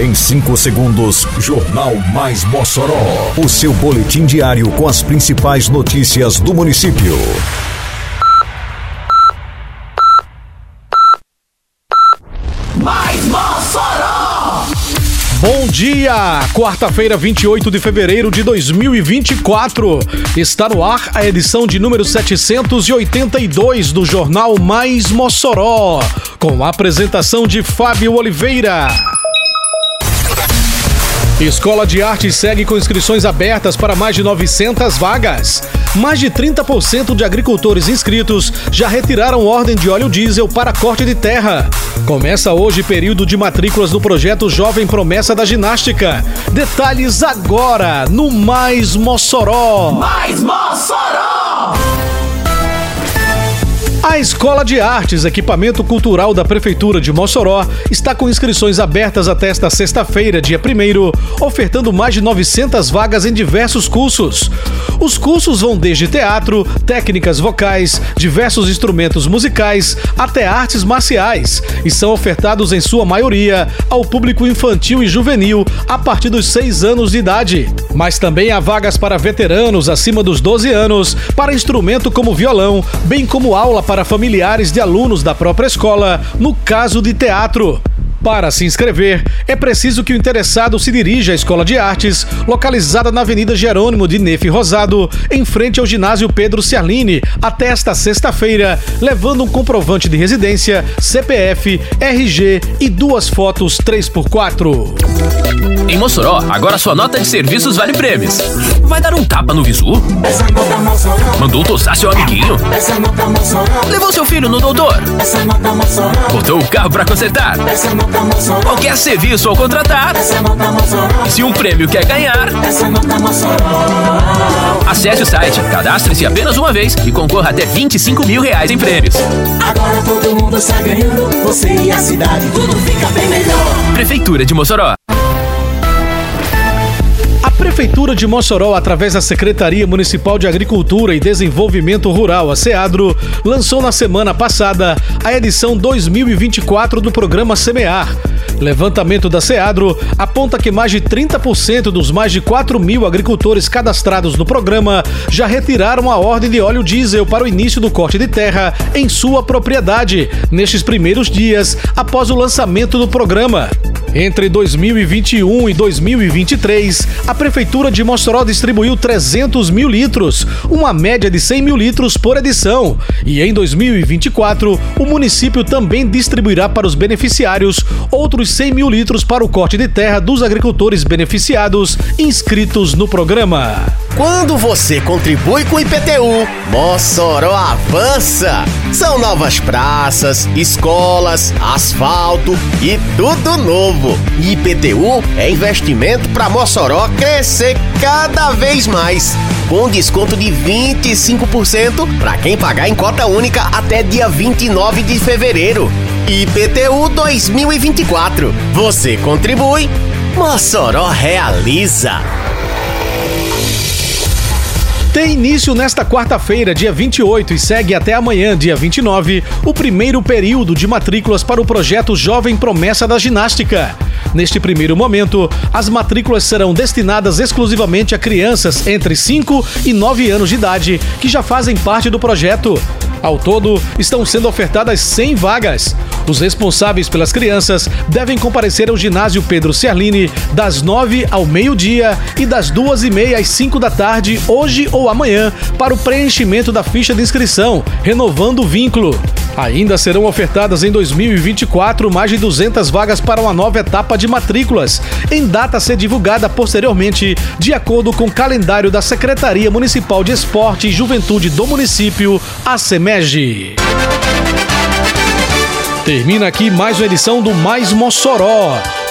Em 5 segundos, Jornal Mais Mossoró. O seu boletim diário com as principais notícias do município. Mais Mossoró! Bom dia! Quarta-feira, 28 de fevereiro de 2024. Está no ar a edição de número 782 do Jornal Mais Mossoró, com a apresentação de Fábio Oliveira. Escola de Arte segue com inscrições abertas para mais de 900 vagas. Mais de 30% de agricultores inscritos já retiraram ordem de óleo diesel para corte de terra. Começa hoje período de matrículas no projeto Jovem Promessa da Ginástica. Detalhes agora no Mais Mossoró. Mais Mossoró! A Escola de Artes, equipamento cultural da Prefeitura de Mossoró, está com inscrições abertas até esta sexta-feira, dia 1 ofertando mais de 900 vagas em diversos cursos. Os cursos vão desde teatro, técnicas vocais, diversos instrumentos musicais, até artes marciais, e são ofertados em sua maioria ao público infantil e juvenil a partir dos 6 anos de idade. Mas também há vagas para veteranos acima dos 12 anos, para instrumento como violão, bem como aula para familiares de alunos da própria escola, no caso de teatro. Para se inscrever, é preciso que o interessado se dirija à Escola de Artes, localizada na Avenida Jerônimo de Nefe Rosado, em frente ao ginásio Pedro Ciarline, até esta sexta-feira, levando um comprovante de residência, CPF, RG e duas fotos 3x4. Em Mossoró, agora sua nota de serviços vale prêmios. Vai dar um tapa no visu? Mandou tosar seu amiguinho? Levou seu filho no doutor? Botou o carro pra consertar? Qualquer serviço ao contratar? Se um prêmio quer ganhar? Acesse o site, cadastre-se apenas uma vez e concorra até 25 mil reais em prêmios. Agora todo mundo está ganhando, você e a cidade, tudo fica bem melhor. Prefeitura de Mossoró. A Prefeitura de Mossoró, através da Secretaria Municipal de Agricultura e Desenvolvimento Rural, a SEADRO, lançou na semana passada a edição 2024 do programa Semear. Levantamento da SEADRO aponta que mais de 30% dos mais de 4 mil agricultores cadastrados no programa já retiraram a ordem de óleo diesel para o início do corte de terra em sua propriedade, nestes primeiros dias após o lançamento do programa. Entre 2021 e 2023, a Prefeitura de Mossoró distribuiu 300 mil litros, uma média de 100 mil litros por edição. E em 2024, o município também distribuirá para os beneficiários outros 100 mil litros para o corte de terra dos agricultores beneficiados inscritos no programa. Quando você contribui com o IPTU, Mossoró avança. São novas praças, escolas, asfalto e tudo novo. IPTU é investimento para Mossoró crescer cada vez mais. Com desconto de 25% para quem pagar em cota única até dia 29 de fevereiro. IPTU 2024. Você contribui, Mossoró realiza. Tem início nesta quarta-feira, dia 28, e segue até amanhã, dia 29, o primeiro período de matrículas para o projeto Jovem Promessa da Ginástica. Neste primeiro momento, as matrículas serão destinadas exclusivamente a crianças entre 5 e 9 anos de idade que já fazem parte do projeto. Ao todo, estão sendo ofertadas 100 vagas. Os responsáveis pelas crianças devem comparecer ao ginásio Pedro Ciarline das 9 ao meio-dia e das duas e meia às 5 da tarde, hoje ou amanhã, para o preenchimento da ficha de inscrição, renovando o vínculo. Ainda serão ofertadas em 2024 mais de 200 vagas para uma nova etapa de matrículas, em data a ser divulgada posteriormente, de acordo com o calendário da Secretaria Municipal de Esporte e Juventude do município, a SEMEG. Termina aqui mais uma edição do Mais Mossoró,